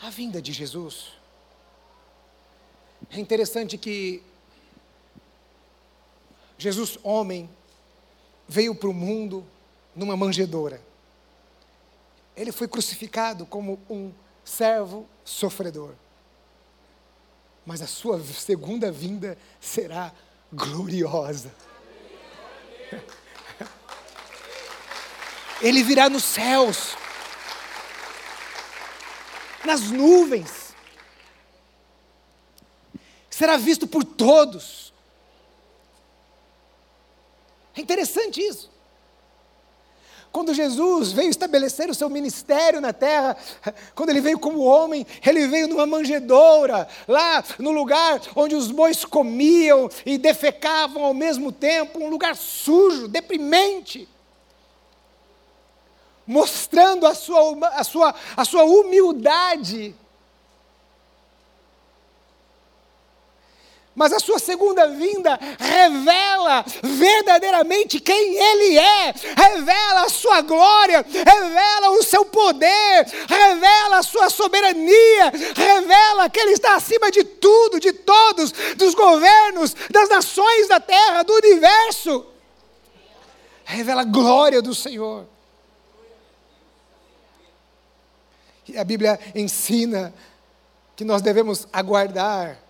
A vinda de Jesus é interessante que Jesus, homem, veio para o mundo numa manjedoura. Ele foi crucificado como um servo sofredor. Mas a sua segunda vinda será gloriosa. Ele virá nos céus, nas nuvens será visto por todos. É interessante isso. Quando Jesus veio estabelecer o seu ministério na terra, quando ele veio como homem, ele veio numa manjedoura, lá no lugar onde os bois comiam e defecavam ao mesmo tempo, um lugar sujo, deprimente, mostrando a sua, a sua, a sua humildade mas a sua segunda vinda revela verdadeiramente quem Ele é, revela a sua glória, revela o seu poder, revela a sua soberania, revela que Ele está acima de tudo, de todos, dos governos, das nações da terra, do universo. Revela a glória do Senhor. E a Bíblia ensina que nós devemos aguardar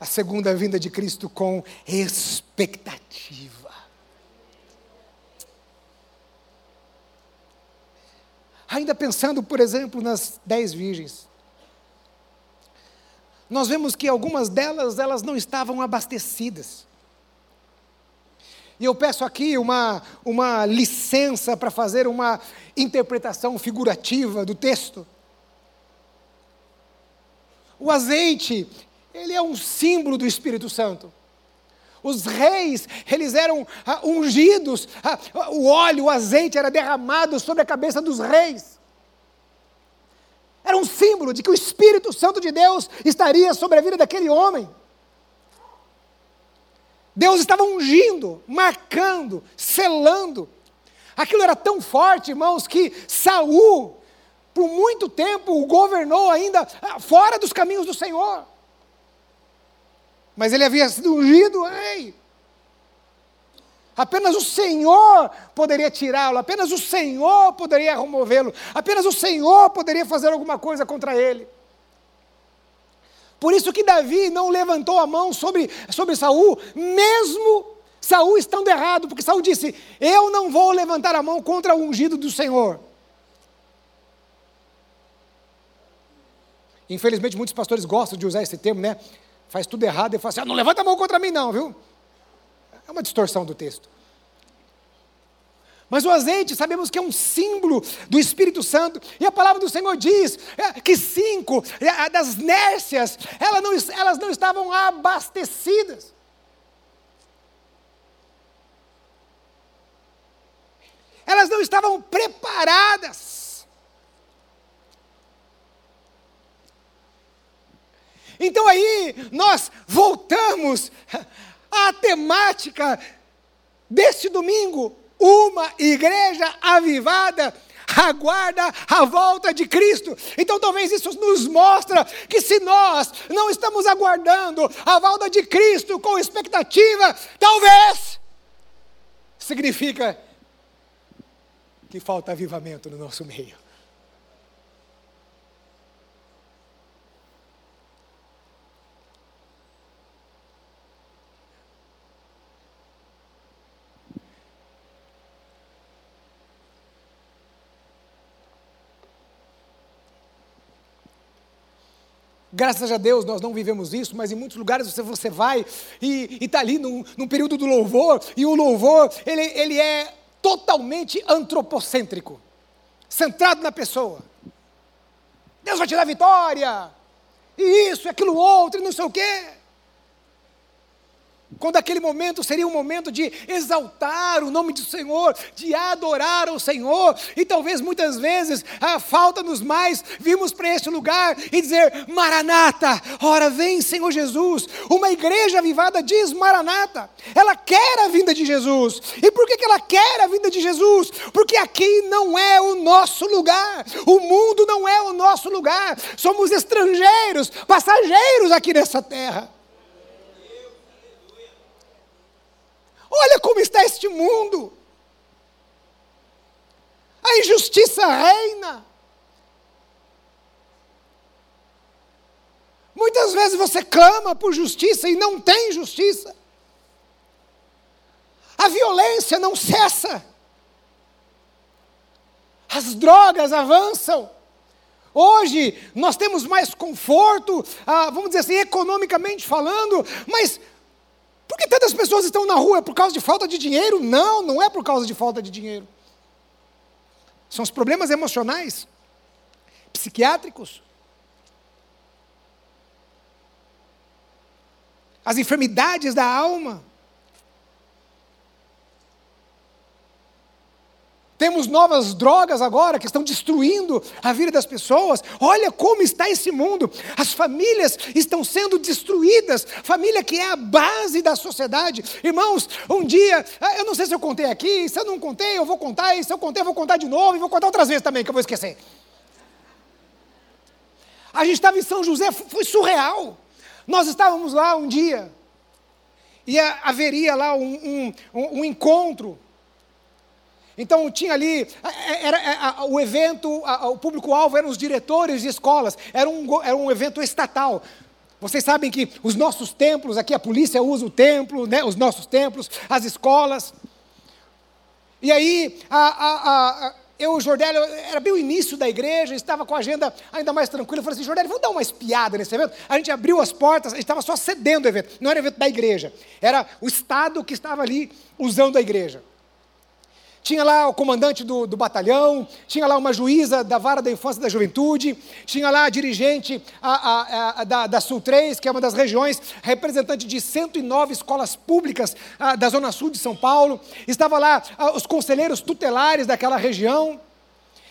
a segunda vinda de Cristo com expectativa. Ainda pensando, por exemplo, nas dez virgens. Nós vemos que algumas delas, elas não estavam abastecidas. E eu peço aqui uma, uma licença para fazer uma interpretação figurativa do texto. O azeite ele é um símbolo do Espírito Santo. Os reis, eles eram ah, ungidos, ah, o óleo, o azeite era derramado sobre a cabeça dos reis. Era um símbolo de que o Espírito Santo de Deus estaria sobre a vida daquele homem. Deus estava ungindo, marcando, selando Aquilo era tão forte, irmãos, que Saul, por muito tempo, o governou ainda ah, fora dos caminhos do Senhor. Mas ele havia sido ungido, ei, Apenas o Senhor poderia tirá-lo, apenas o Senhor poderia removê-lo, apenas o Senhor poderia fazer alguma coisa contra ele. Por isso que Davi não levantou a mão sobre, sobre Saul, mesmo Saul estando errado, porque Saul disse: Eu não vou levantar a mão contra o ungido do Senhor. Infelizmente, muitos pastores gostam de usar esse termo, né? Faz tudo errado e fala assim: ah, não levanta a mão contra mim, não, viu? É uma distorção do texto. Mas o azeite, sabemos que é um símbolo do Espírito Santo, e a palavra do Senhor diz é, que cinco é, das nércias, elas não, elas não estavam abastecidas. Elas não estavam preparadas. Então aí nós voltamos a temática deste domingo, uma igreja avivada aguarda a volta de Cristo. Então talvez isso nos mostra que se nós não estamos aguardando a volta de Cristo com expectativa, talvez significa que falta avivamento no nosso meio. Graças a Deus nós não vivemos isso, mas em muitos lugares você, você vai e está ali num, num, período do louvor, e o louvor ele, ele é totalmente antropocêntrico, centrado na pessoa. Deus vai te dar vitória, e isso, aquilo outro, e não sei o quê quando aquele momento seria um momento de exaltar o nome do Senhor, de adorar o Senhor, e talvez muitas vezes a falta-nos mais vimos para este lugar e dizer: Maranata, ora vem Senhor Jesus. Uma igreja avivada diz Maranata, ela quer a vinda de Jesus. E por que, que ela quer a vinda de Jesus? Porque aqui não é o nosso lugar, o mundo não é o nosso lugar, somos estrangeiros, passageiros aqui nessa terra. Olha como está este mundo. A injustiça reina. Muitas vezes você clama por justiça e não tem justiça. A violência não cessa. As drogas avançam. Hoje nós temos mais conforto, ah, vamos dizer assim, economicamente falando, mas por que tantas pessoas estão na rua? É por causa de falta de dinheiro? Não, não é por causa de falta de dinheiro. São os problemas emocionais, psiquiátricos, as enfermidades da alma. Temos novas drogas agora que estão destruindo a vida das pessoas. Olha como está esse mundo. As famílias estão sendo destruídas. Família que é a base da sociedade. Irmãos, um dia, ah, eu não sei se eu contei aqui, se eu não contei, eu vou contar, e se eu contei, eu vou contar de novo, e vou contar outras vezes também, que eu vou esquecer. A gente estava em São José, foi surreal. Nós estávamos lá um dia, e haveria lá um, um, um encontro então tinha ali, é, é, era, era é, o evento, o público-alvo eram os diretores de escolas, era um, era um evento estatal. Vocês sabem que os nossos templos, aqui a polícia usa o templo, né, os nossos templos, as escolas. E aí, a, a, a, eu e o Jordélio, era bem o início da igreja, estava com a agenda ainda mais tranquila. Eu falei assim: Jordélio, vamos dar uma espiada nesse evento? A gente abriu as portas, a gente estava só cedendo o evento, não era evento da igreja, era o Estado que estava ali usando a igreja. Tinha lá o comandante do, do, batalhão, tinha lá uma juíza da vara da infância e da juventude, tinha lá a dirigente a, a, a, da, da, Sul 3, que é uma das regiões, representante de 109 escolas públicas da Zona Sul de São Paulo, estava lá os conselheiros tutelares daquela região.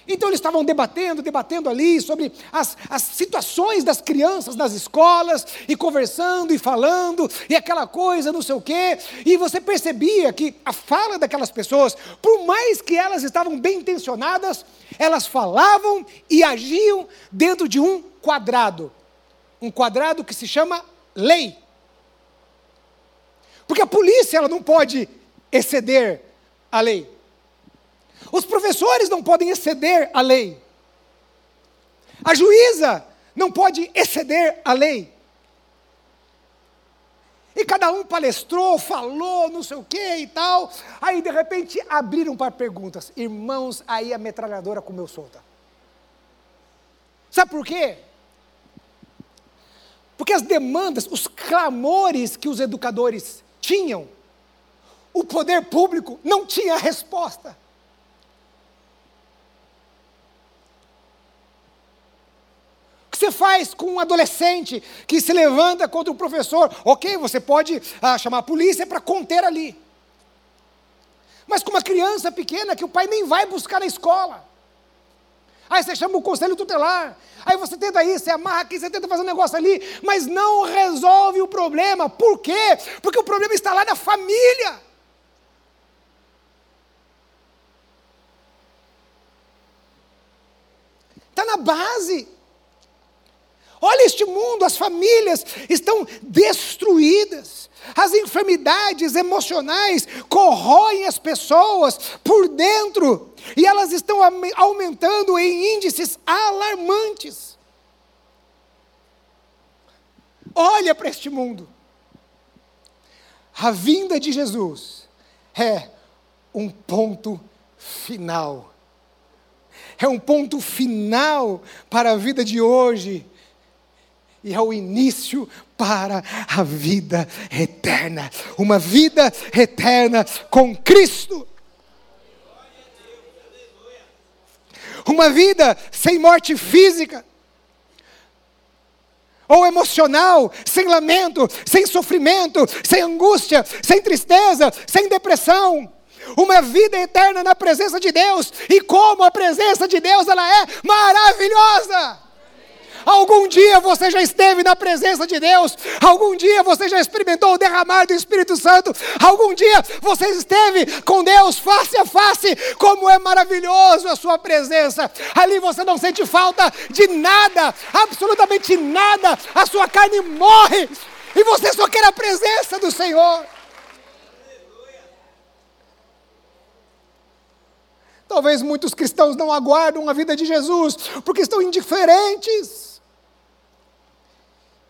Então eles estavam debatendo, debatendo ali sobre as, as situações das crianças nas escolas, e conversando e falando, e aquela coisa, não sei o quê. E você percebia que a fala daquelas pessoas, por mais que elas estavam bem intencionadas, elas falavam e agiam dentro de um quadrado. Um quadrado que se chama lei. Porque a polícia ela não pode exceder a lei. Os professores não podem exceder a lei. A juíza não pode exceder a lei. E cada um palestrou, falou, não sei o que e tal. Aí, de repente, abriram para perguntas. Irmãos, aí a metralhadora comeu solta. Sabe por quê? Porque as demandas, os clamores que os educadores tinham, o poder público não tinha resposta. Que você faz com um adolescente que se levanta contra o professor? Ok, você pode ah, chamar a polícia para conter ali. Mas com uma criança pequena que o pai nem vai buscar na escola. Aí você chama o conselho tutelar. Aí você tenta isso, você amarra aqui, você tenta fazer um negócio ali, mas não resolve o problema. Por quê? Porque o problema está lá na família. Está na base. Olha este mundo, as famílias estão destruídas. As enfermidades emocionais corroem as pessoas por dentro e elas estão aumentando em índices alarmantes. Olha para este mundo. A vinda de Jesus é um ponto final. É um ponto final para a vida de hoje e é o início para a vida eterna. Uma vida eterna com Cristo. Uma vida sem morte física ou emocional, sem lamento, sem sofrimento, sem angústia, sem tristeza, sem depressão. Uma vida eterna na presença de Deus, e como a presença de Deus ela é maravilhosa. Algum dia você já esteve na presença de Deus, algum dia você já experimentou o derramar do Espírito Santo, algum dia você esteve com Deus face a face, como é maravilhoso a sua presença. Ali você não sente falta de nada, absolutamente nada, a sua carne morre e você só quer a presença do Senhor. Talvez muitos cristãos não aguardam a vida de Jesus porque estão indiferentes.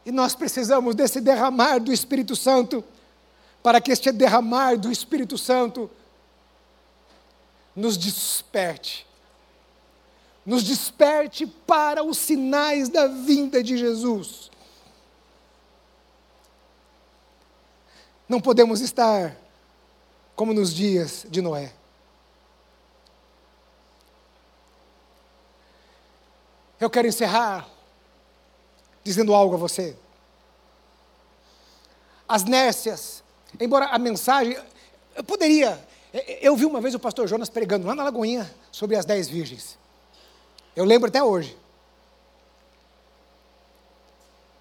E nós precisamos desse derramar do Espírito Santo, para que este derramar do Espírito Santo nos desperte. Nos desperte para os sinais da vinda de Jesus. Não podemos estar como nos dias de Noé. Eu quero encerrar dizendo algo a você. As nércias, embora a mensagem, eu poderia, eu vi uma vez o pastor Jonas pregando lá na Lagoinha sobre as dez virgens. Eu lembro até hoje.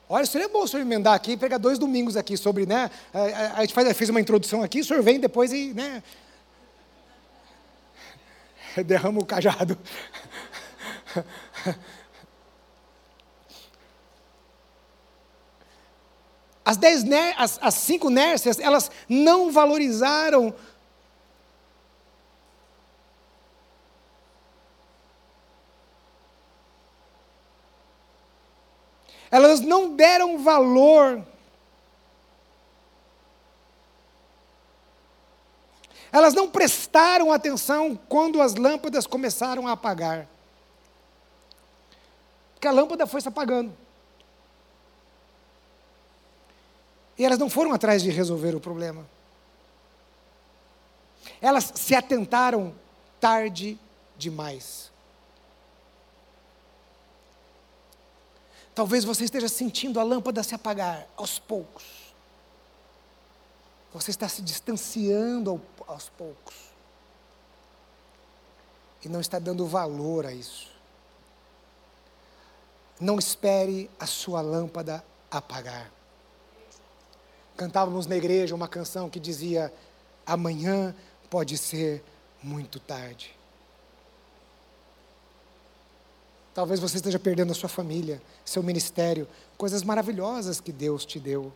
Olha, seria bom o senhor emendar aqui e pegar dois domingos aqui sobre, né? A, gente faz, fez uma introdução aqui, o senhor vem depois e, né? (laughs) Derrama o cajado. (laughs) As, dez, as, as cinco nércias, elas não valorizaram elas não deram valor. Elas não prestaram atenção quando as lâmpadas começaram a apagar. Porque a lâmpada foi se apagando. E elas não foram atrás de resolver o problema. Elas se atentaram tarde demais. Talvez você esteja sentindo a lâmpada se apagar aos poucos. Você está se distanciando aos poucos. e não está dando valor a isso. Não espere a sua lâmpada apagar. Cantávamos na igreja uma canção que dizia: Amanhã pode ser muito tarde. Talvez você esteja perdendo a sua família, seu ministério, coisas maravilhosas que Deus te deu.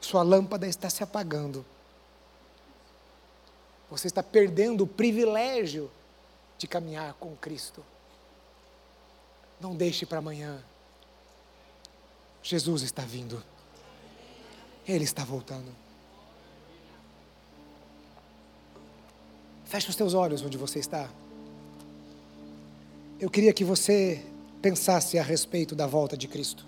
Sua lâmpada está se apagando. Você está perdendo o privilégio de caminhar com Cristo. Não deixe para amanhã. Jesus está vindo. Ele está voltando. Feche os teus olhos onde você está. Eu queria que você pensasse a respeito da volta de Cristo.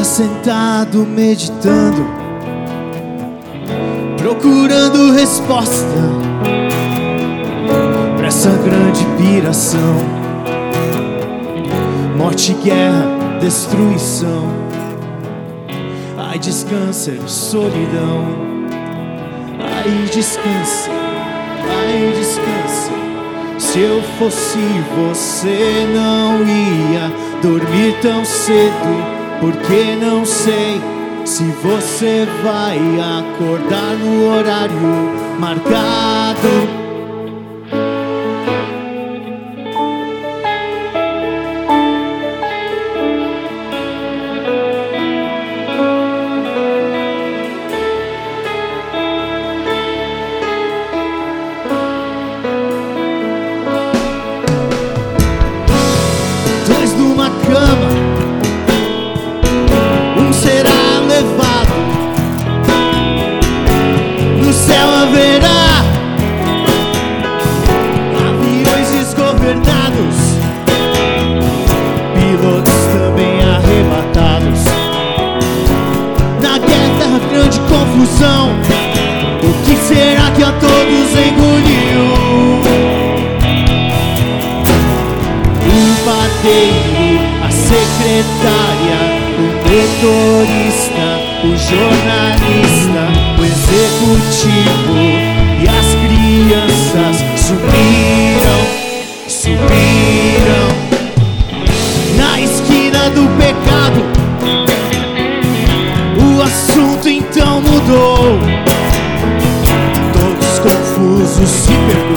Dia sentado meditando, procurando resposta para essa grande piração. Morte, guerra, destruição. Ai, descansa, solidão. Ai, descansa, ai, descansa. Se eu fosse você, não ia dormir tão cedo porque não sei se você vai acordar no horário marcado. Veja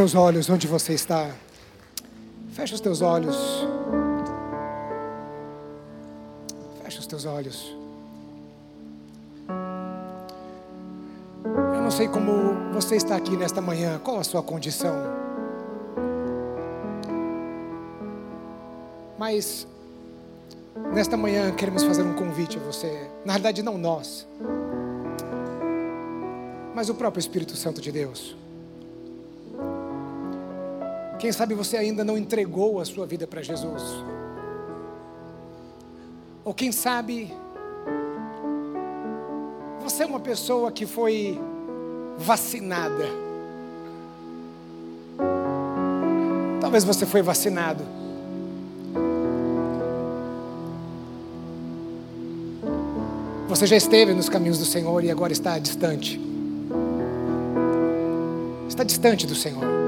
Teus olhos onde você está. Feche os teus olhos. Feche os teus olhos. Eu não sei como você está aqui nesta manhã, qual a sua condição. Mas nesta manhã queremos fazer um convite a você. Na realidade, não nós, mas o próprio Espírito Santo de Deus. Quem sabe você ainda não entregou a sua vida para Jesus. Ou quem sabe você é uma pessoa que foi vacinada. Talvez você foi vacinado. Você já esteve nos caminhos do Senhor e agora está distante. Está distante do Senhor.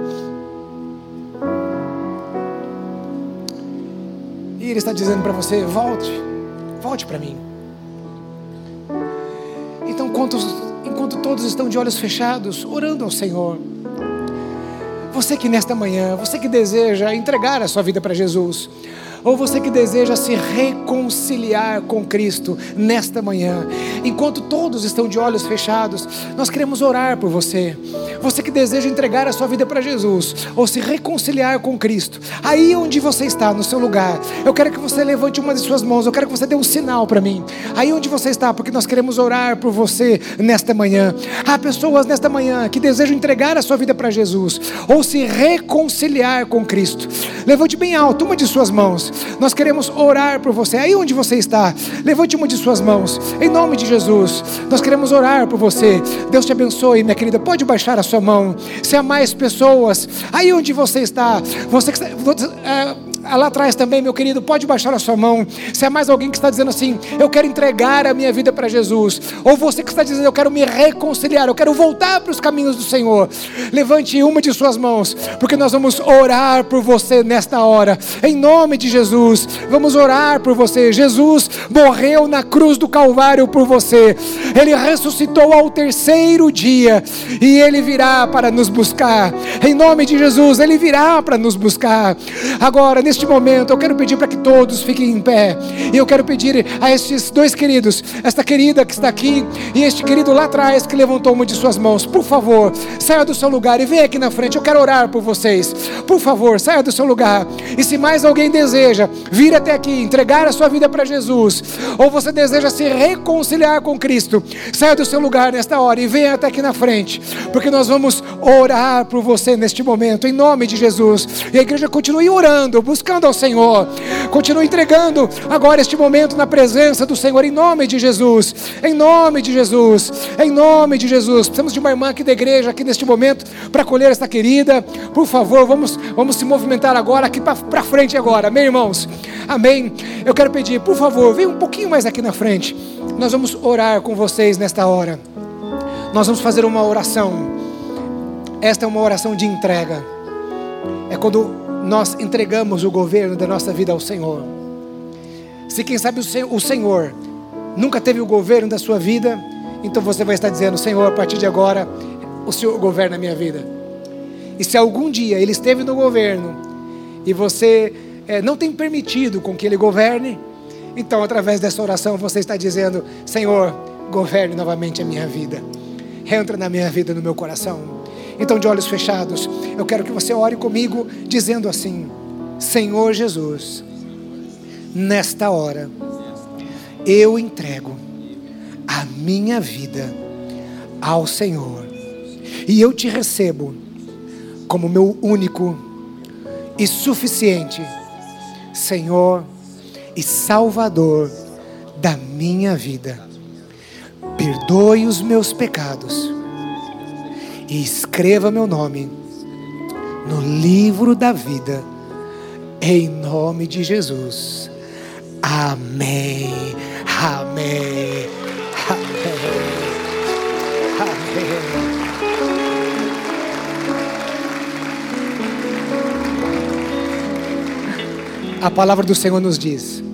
E Ele está dizendo para você: volte, volte para mim. Então, enquanto, enquanto todos estão de olhos fechados, orando ao Senhor, você que nesta manhã, você que deseja entregar a sua vida para Jesus, ou você que deseja se reconciliar com Cristo nesta manhã, enquanto todos estão de olhos fechados, nós queremos orar por você. Você que deseja entregar a sua vida para Jesus, ou se reconciliar com Cristo, aí onde você está, no seu lugar, eu quero que você levante uma de suas mãos, eu quero que você dê um sinal para mim, aí onde você está, porque nós queremos orar por você nesta manhã. Há pessoas nesta manhã que desejam entregar a sua vida para Jesus, ou se reconciliar com Cristo. Levante bem alto uma de suas mãos. Nós queremos orar por você. Aí onde você está, levante uma de suas mãos. Em nome de Jesus, nós queremos orar por você. Deus te abençoe, minha querida. Pode baixar a sua mão. Se há mais pessoas, aí onde você está, você que está. é, lá atrás também, meu querido, pode baixar a sua mão. Se há mais alguém que está dizendo assim, eu quero entregar a minha vida para Jesus, ou você que está dizendo, eu quero me reconciliar, eu quero voltar para os caminhos do Senhor, levante uma de suas mãos, porque nós vamos orar por você nesta hora, em nome de Jesus. Vamos orar por você. Jesus morreu na cruz do Calvário por você, ele ressuscitou ao terceiro dia e ele virá para nos buscar, em nome de Jesus, ele virá para nos buscar. Agora, neste momento, eu quero pedir para que todos fiquem em pé. E eu quero pedir a estes dois queridos, esta querida que está aqui e este querido lá atrás que levantou uma de suas mãos. Por favor, saia do seu lugar e venha aqui na frente. Eu quero orar por vocês. Por favor, saia do seu lugar. E se mais alguém deseja vir até aqui, entregar a sua vida para Jesus, ou você deseja se reconciliar com Cristo, saia do seu lugar nesta hora e venha até aqui na frente, porque nós vamos orar por você neste momento, em nome de Jesus. E a igreja continue orando, buscando ao Senhor. Continue entregando agora este momento na presença do Senhor, em nome de Jesus. Em nome de Jesus. Em nome de Jesus. Precisamos de uma irmã aqui da igreja, aqui neste momento, para acolher esta querida. Por favor, vamos, vamos se movimentar agora, aqui para frente agora. Amém, irmãos? Amém. Eu quero pedir, por favor, venha um pouquinho mais aqui na frente. Nós vamos orar com vocês nesta hora. Nós vamos fazer uma oração. Esta é uma oração de entrega. É quando nós entregamos o governo da nossa vida ao Senhor. Se quem sabe o Senhor nunca teve o governo da sua vida, então você vai estar dizendo: Senhor, a partir de agora, o Senhor governa a minha vida. E se algum dia Ele esteve no governo e você é, não tem permitido com que Ele governe, então através dessa oração você está dizendo: Senhor, governe novamente a minha vida. Entra na minha vida, no meu coração. Então, de olhos fechados, eu quero que você ore comigo, dizendo assim: Senhor Jesus, nesta hora, eu entrego a minha vida ao Senhor e eu te recebo como meu único e suficiente Senhor e Salvador da minha vida. Perdoe os meus pecados e escreva meu nome no livro da vida, em nome de Jesus. Amém. Amém. Amém. Amém. A palavra do Senhor nos diz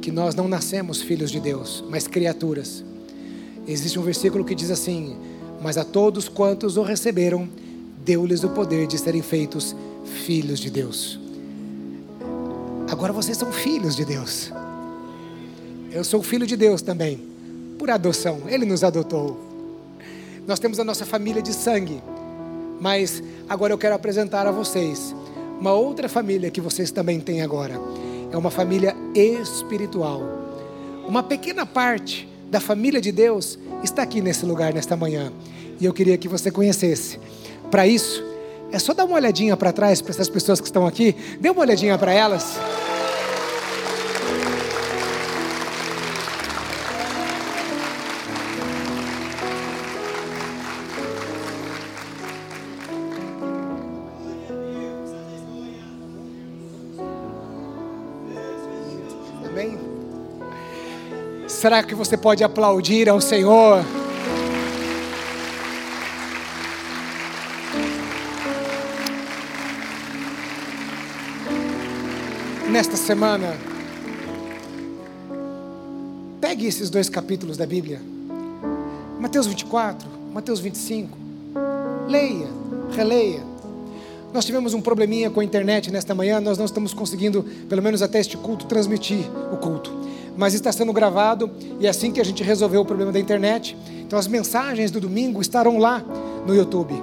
que nós não nascemos filhos de Deus, mas criaturas. Existe um versículo que diz assim: Mas a todos quantos o receberam, deu-lhes o poder de serem feitos filhos de Deus. Agora vocês são filhos de Deus. Eu sou filho de Deus também, por adoção. Ele nos adotou. Nós temos a nossa família de sangue, mas agora eu quero apresentar a vocês uma outra família que vocês também têm agora. É uma família espiritual. Uma pequena parte da família de Deus está aqui nesse lugar nesta manhã. E eu queria que você conhecesse. Para isso, é só dar uma olhadinha para trás para essas pessoas que estão aqui. Dê uma olhadinha para elas. Será que você pode aplaudir ao Senhor? Nesta semana, pegue esses dois capítulos da Bíblia, Mateus 24, Mateus 25, leia, releia. Nós tivemos um probleminha com a internet nesta manhã, nós não estamos conseguindo, pelo menos até este culto, transmitir o culto. Mas está sendo gravado e é assim que a gente resolveu o problema da internet. Então as mensagens do domingo estarão lá no YouTube.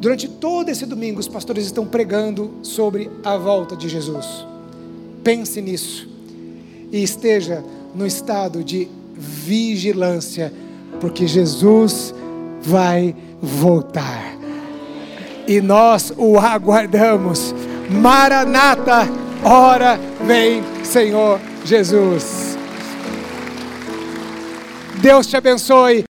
Durante todo esse domingo, os pastores estão pregando sobre a volta de Jesus. Pense nisso e esteja no estado de vigilância, porque Jesus vai voltar e nós o aguardamos. Maranata, ora vem, Senhor Jesus. Deus te abençoe.